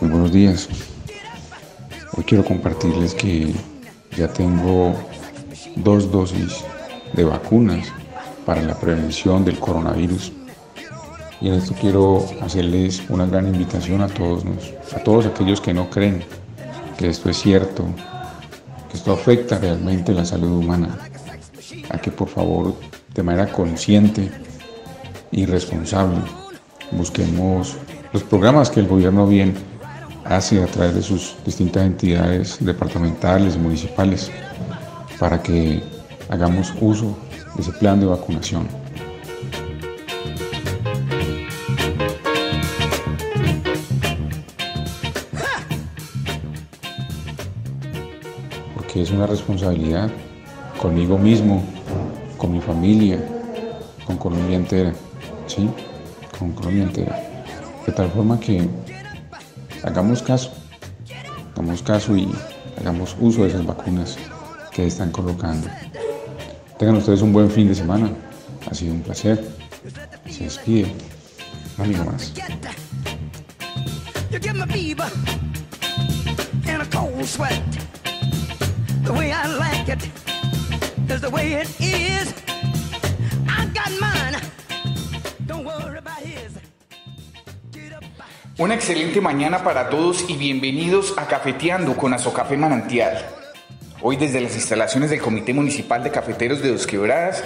buenos días. Hoy quiero compartirles que ya tengo dos dosis de vacunas para la prevención del coronavirus. Y en esto quiero hacerles una gran invitación a todos, a todos aquellos que no creen que esto es cierto, que esto afecta realmente la salud humana, a que por favor de manera consciente y responsable busquemos los programas que el gobierno bien hace a través de sus distintas entidades departamentales municipales para que hagamos uso de ese plan de vacunación. Es una responsabilidad conmigo mismo, con mi familia, con Colombia entera, ¿sí? Con Colombia entera. De tal forma que hagamos caso, hagamos caso y hagamos uso de esas vacunas que están colocando. Tengan ustedes un buen fin de semana. Ha sido un placer. Se despide. Amigo más. Una excelente mañana para todos y bienvenidos a Cafeteando con Azocafé Manantial. Hoy desde las instalaciones del Comité Municipal de Cafeteros de Dos Quebradas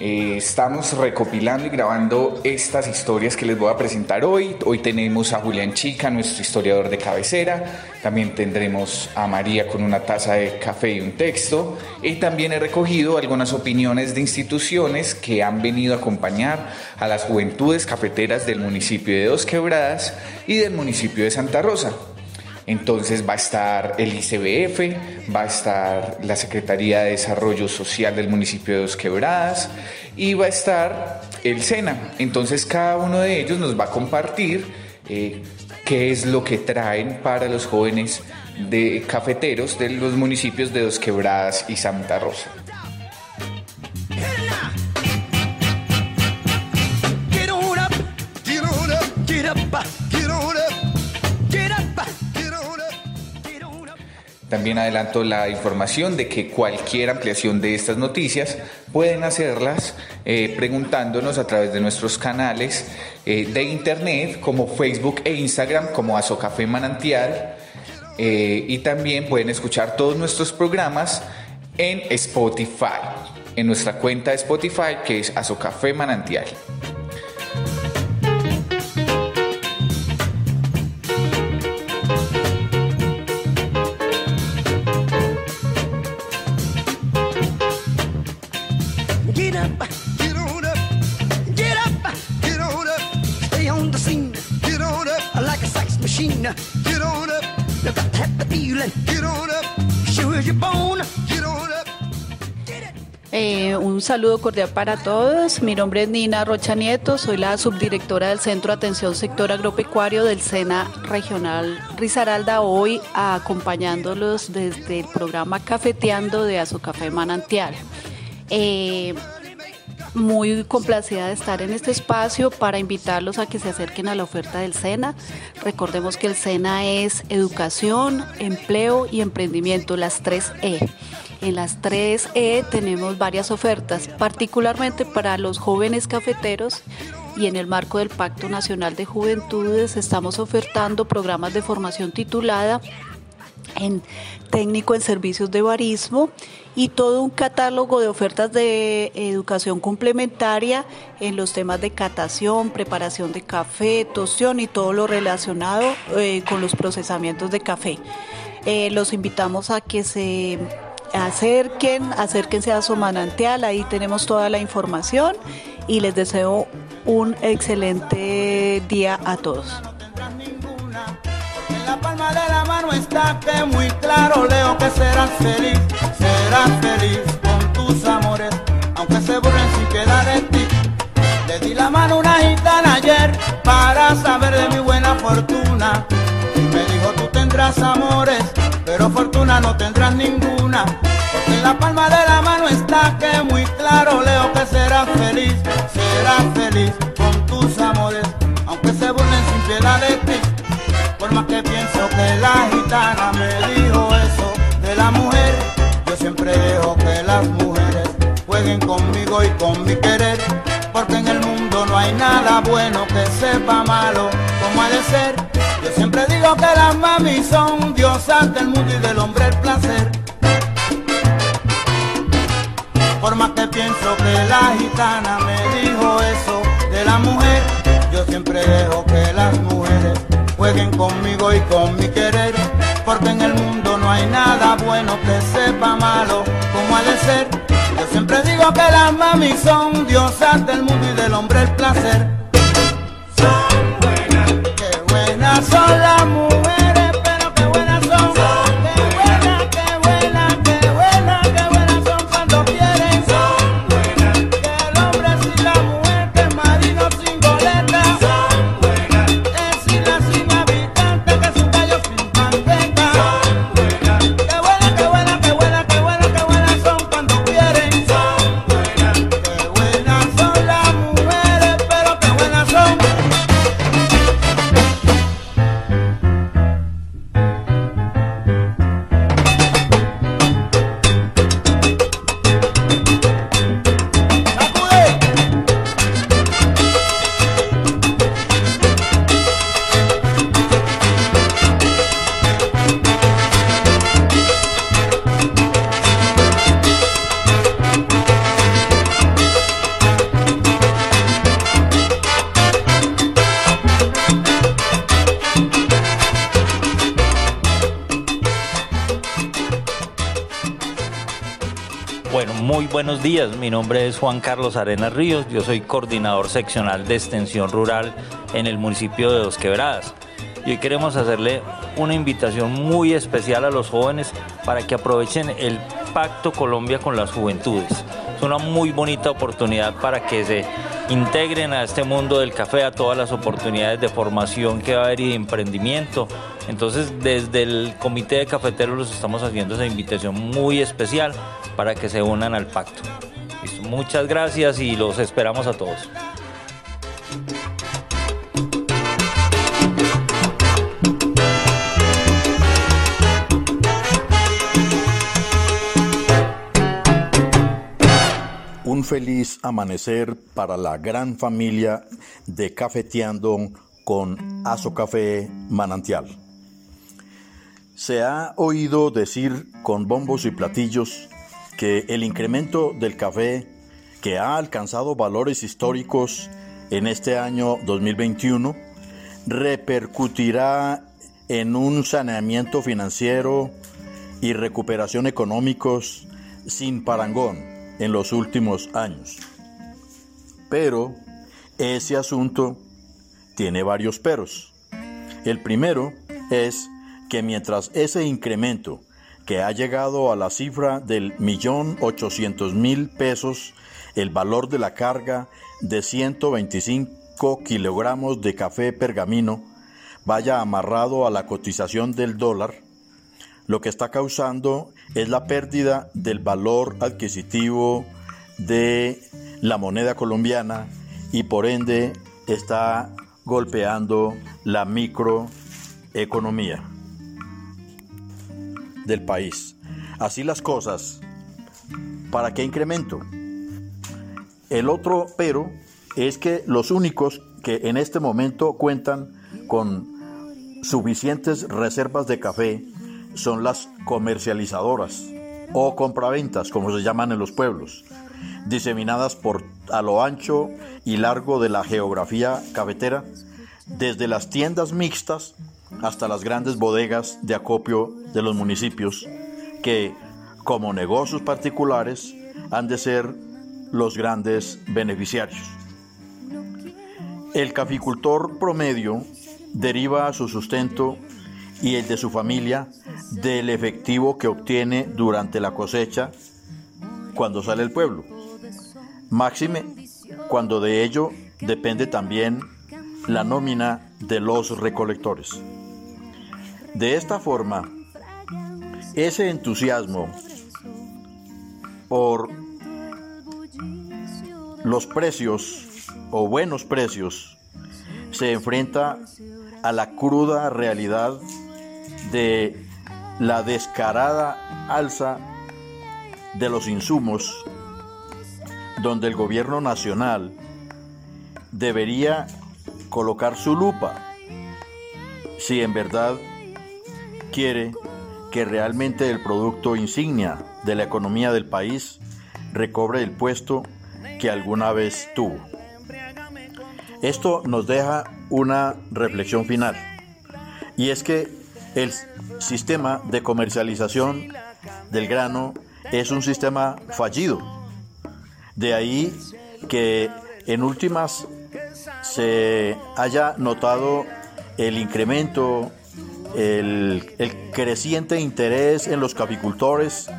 eh, estamos recopilando y grabando estas historias que les voy a presentar hoy. Hoy tenemos a Julián Chica, nuestro historiador de cabecera. También tendremos a María con una taza de café y un texto. Y también he recogido algunas opiniones de instituciones que han venido a acompañar a las juventudes cafeteras del municipio de Dos Quebradas y del municipio de Santa Rosa. Entonces va a estar el ICBF, va a estar la Secretaría de Desarrollo Social del municipio de Dos Quebradas y va a estar el SENA. Entonces cada uno de ellos nos va a compartir eh, qué es lo que traen para los jóvenes de cafeteros de los municipios de Dos Quebradas y Santa Rosa. También adelanto la información de que cualquier ampliación de estas noticias pueden hacerlas eh, preguntándonos a través de nuestros canales eh, de internet como Facebook e Instagram como Azocafé Manantial eh, y también pueden escuchar todos nuestros programas en Spotify, en nuestra cuenta de Spotify que es Azocafé Manantial. Saludo cordial para todos. Mi nombre es Nina Rocha Nieto, soy la subdirectora del Centro de Atención Sector Agropecuario del SENA Regional Risaralda, hoy acompañándolos desde el programa Cafeteando de Azocafé Manantial. Eh, muy complacida de estar en este espacio para invitarlos a que se acerquen a la oferta del SENA. Recordemos que el SENA es educación, empleo y emprendimiento, las tres E. En las tres E tenemos varias ofertas, particularmente para los jóvenes cafeteros y en el marco del Pacto Nacional de Juventudes estamos ofertando programas de formación titulada en técnico en servicios de barismo y todo un catálogo de ofertas de educación complementaria en los temas de catación, preparación de café, tostión y todo lo relacionado eh, con los procesamientos de café. Eh, los invitamos a que se acerquen, acérquense a su manantial, ahí tenemos toda la información y les deseo un excelente día a todos. En la palma de la mano está que muy claro leo que serás feliz, serás feliz con tus amores, aunque se burlen sin piedad de ti. Le di la mano a una gitana ayer para saber de mi buena fortuna. Me dijo tú tendrás amores, pero fortuna no tendrás ninguna. Serás feliz con tus amores, aunque se burlen sin piedad de ti. Por más que pienso que la gitana me dijo eso de la mujer, yo siempre dejo que las mujeres jueguen conmigo y con mi querer, porque en el mundo no hay nada bueno que sepa malo como ha de ser. Yo siempre digo que las mami son diosas del mundo y del hombre el placer. Por más que pienso que la gitana me dijo eso de la mujer, yo siempre dejo que las mujeres jueguen conmigo y con mi querer, porque en el mundo no hay nada bueno que sepa malo como ha de ser. Yo siempre digo que las mami son diosas del mundo y del hombre el placer. Son buenas, qué buenas son las mujeres. Buenos días, mi nombre es Juan Carlos Arenas Ríos, yo soy coordinador seccional de extensión rural en el municipio de Dos Quebradas. Y hoy queremos hacerle una invitación muy especial a los jóvenes para que aprovechen el Pacto Colombia con las Juventudes. Es una muy bonita oportunidad para que se integren a este mundo del café, a todas las oportunidades de formación que va a haber y de emprendimiento. Entonces, desde el Comité de Cafeteros los estamos haciendo esa invitación muy especial para que se unan al pacto. Muchas gracias y los esperamos a todos. Feliz amanecer para la gran familia de Cafeteando con Aso Café Manantial. Se ha oído decir con bombos y platillos que el incremento del café, que ha alcanzado valores históricos en este año 2021, repercutirá en un saneamiento financiero y recuperación económicos sin parangón en los últimos años. Pero ese asunto tiene varios peros. El primero es que mientras ese incremento que ha llegado a la cifra del millón ochocientos mil pesos el valor de la carga de 125 kilogramos de café pergamino vaya amarrado a la cotización del dólar, lo que está causando es la pérdida del valor adquisitivo de la moneda colombiana y por ende está golpeando la microeconomía del país. Así las cosas, ¿para qué incremento? El otro pero es que los únicos que en este momento cuentan con suficientes reservas de café son las comercializadoras o compraventas, como se llaman en los pueblos, diseminadas por a lo ancho y largo de la geografía cafetera, desde las tiendas mixtas hasta las grandes bodegas de acopio de los municipios, que, como negocios particulares, han de ser los grandes beneficiarios. El caficultor promedio deriva su sustento y el de su familia del efectivo que obtiene durante la cosecha cuando sale el pueblo. Máxime cuando de ello depende también la nómina de los recolectores. De esta forma, ese entusiasmo por los precios o buenos precios se enfrenta a la cruda realidad de la descarada alza de los insumos donde el gobierno nacional debería colocar su lupa si en verdad quiere que realmente el producto insignia de la economía del país recobre el puesto que alguna vez tuvo. Esto nos deja una reflexión final y es que el sistema de comercialización del grano es un sistema fallido. De ahí que en últimas se haya notado el incremento, el, creciente interés en los capicultores,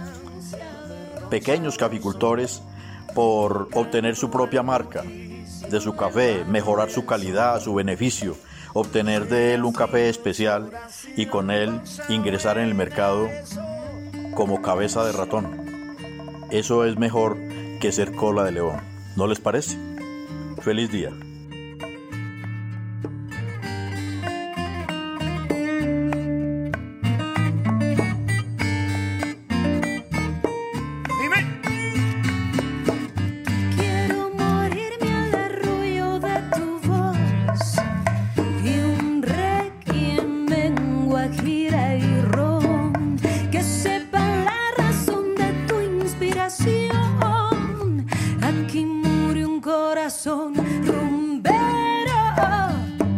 pequeños capicultores, por obtener su propia marca de su café, mejorar su calidad, su beneficio, obtener de él un café especial y con él ingresar en el mercado como cabeza de ratón. Eso es mejor que ser cola de león. ¿No les parece? Feliz día.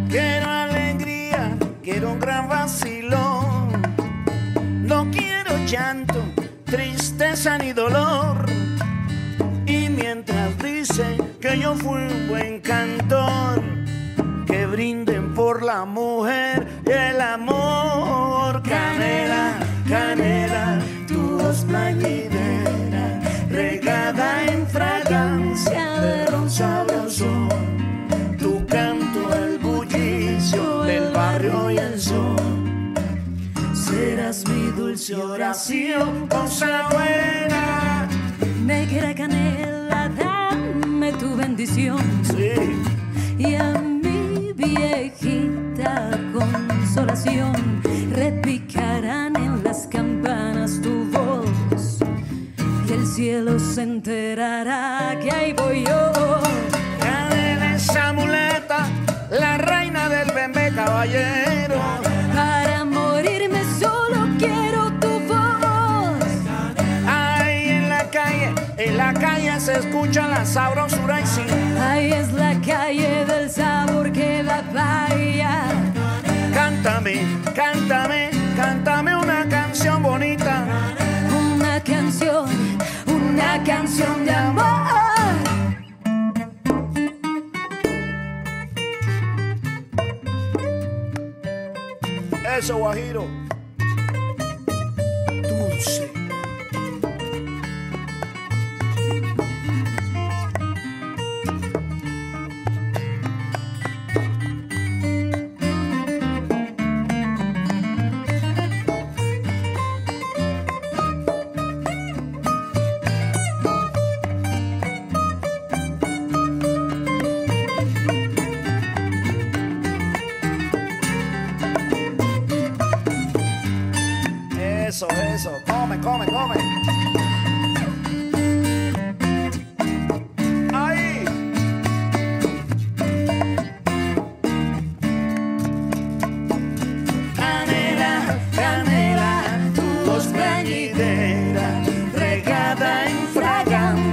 Quiero alegría, quiero un gran vacilón. No quiero llanto, tristeza ni dolor. Y mientras dice que yo fui un buen cantor, que brinden por la mujer y el amor. Canela, canela, tu voz plañidera, regada en fragancia de rosa. Cosa buena. Negra canela, dame tu bendición. Y a mi viejita consolación, repicarán en las campanas tu voz. Y el cielo se enterará que ahí voy yo. Reina del bebé caballero En la calle se escucha la sabrosura y sí. Ahí es la calle del sabor que da vaya. Cántame, cántame, cántame una canción bonita. Una canción, una canción de amor. Eso, Guajiro. Dulce.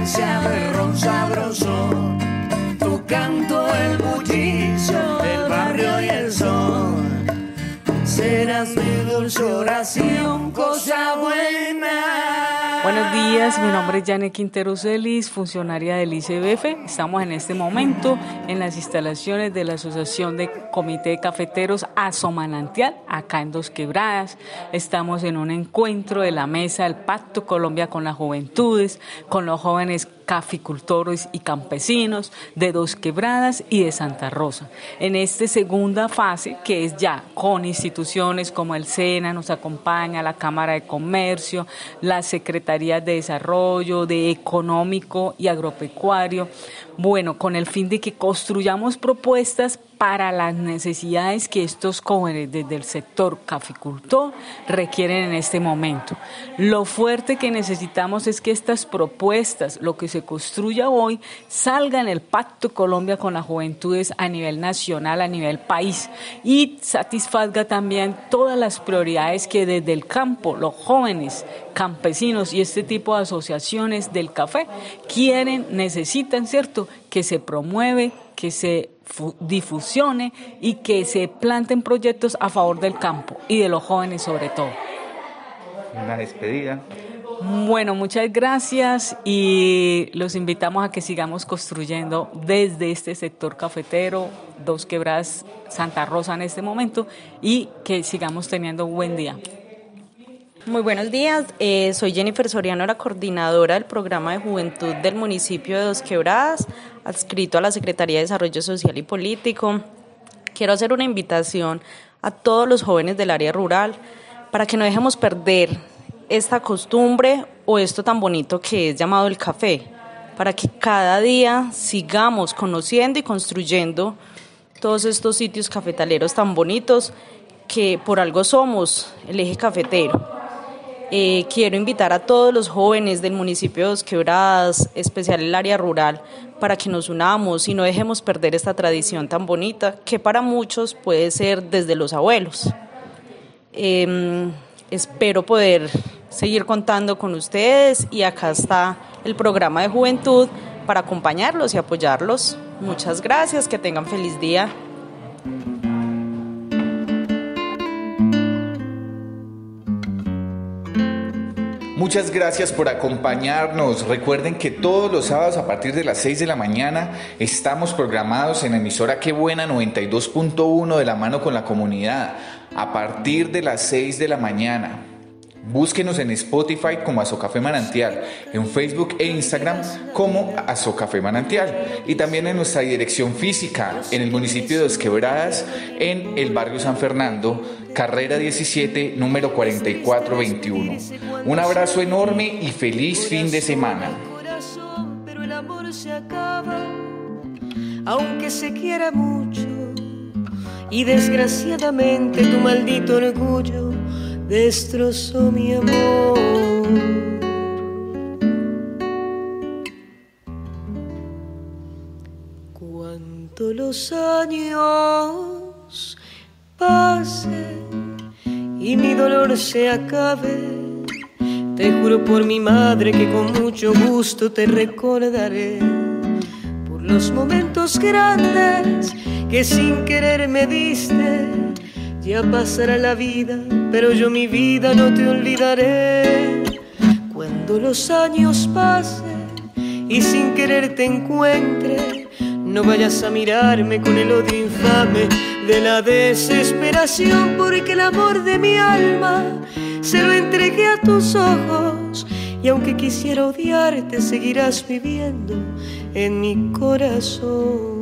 esencia de sabroso, tu canto el bullicio del barrio y el sol. Serás mi dulce oración, cosa buena. Buenos días, mi nombre es Janet Quintero Celis, funcionaria del ICBF. Estamos en este momento en las instalaciones de la Asociación de Comité de Cafeteros Asomanantial, acá en Dos Quebradas. Estamos en un encuentro de la mesa del Pacto Colombia con las Juventudes, con los jóvenes caficultores y campesinos de Dos Quebradas y de Santa Rosa. En esta segunda fase, que es ya con instituciones como el SENA, nos acompaña la Cámara de Comercio, las Secretarías de Desarrollo, de Económico y Agropecuario, bueno, con el fin de que construyamos propuestas para las necesidades que estos jóvenes desde el sector caficultor requieren en este momento. Lo fuerte que necesitamos es que estas propuestas, lo que se construya hoy, salga en el Pacto Colombia con las Juventudes a nivel nacional, a nivel país y satisfaga también todas las prioridades que desde el campo los jóvenes campesinos y este tipo de asociaciones del café quieren, necesitan, ¿cierto? Que se promueve, que se difusione y que se planten proyectos a favor del campo y de los jóvenes sobre todo. Una despedida. Bueno, muchas gracias y los invitamos a que sigamos construyendo desde este sector cafetero, Dos Quebradas, Santa Rosa en este momento y que sigamos teniendo un buen día. Muy buenos días, eh, soy Jennifer Soriano, la coordinadora del programa de juventud del municipio de Dos Quebradas, adscrito a la Secretaría de Desarrollo Social y Político. Quiero hacer una invitación a todos los jóvenes del área rural para que no dejemos perder esta costumbre o esto tan bonito que es llamado el café, para que cada día sigamos conociendo y construyendo todos estos sitios cafetaleros tan bonitos que por algo somos el eje cafetero. Eh, quiero invitar a todos los jóvenes del municipio de Dos Quebradas, especial el área rural, para que nos unamos y no dejemos perder esta tradición tan bonita que para muchos puede ser desde los abuelos. Em, espero poder seguir contando con ustedes y acá está el programa de juventud para acompañarlos y apoyarlos. Muchas gracias, que tengan feliz día. Muchas gracias por acompañarnos. Recuerden que todos los sábados a partir de las 6 de la mañana estamos programados en emisora Qué Buena 92.1 de la mano con la comunidad. A partir de las 6 de la mañana. Búsquenos en Spotify como Azocafé Manantial, en Facebook e Instagram como Azocafé Manantial y también en nuestra dirección física en el municipio de Dos Quebradas, en el barrio San Fernando, carrera 17, número 4421. Un abrazo enorme y feliz fin de semana. Destrozó mi amor. Cuánto los años pasen y mi dolor se acabe, te juro por mi madre que con mucho gusto te recordaré por los momentos grandes que sin querer me diste. Ya pasará la vida pero yo mi vida no te olvidaré. Cuando los años pasen y sin querer te encuentre, no vayas a mirarme con el odio infame de la desesperación, porque el amor de mi alma se lo entregué a tus ojos. Y aunque quisiera odiarte, seguirás viviendo en mi corazón.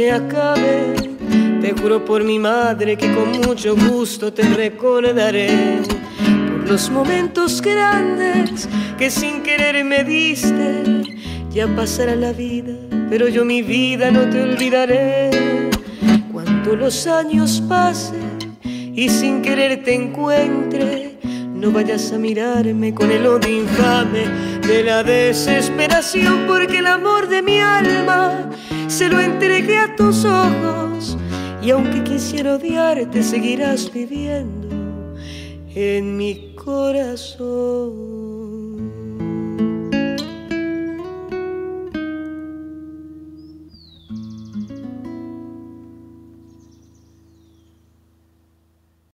Se acabe. Te juro por mi madre que con mucho gusto te recordaré. Por los momentos grandes que sin querer me diste. Ya pasará la vida, pero yo mi vida no te olvidaré. Cuando los años pasen y sin querer te encuentre, no vayas a mirarme con el odio infame de la desesperación, porque el amor de mi alma se lo entregué a tus ojos y aunque quisiera odiarte seguirás viviendo en mi corazón.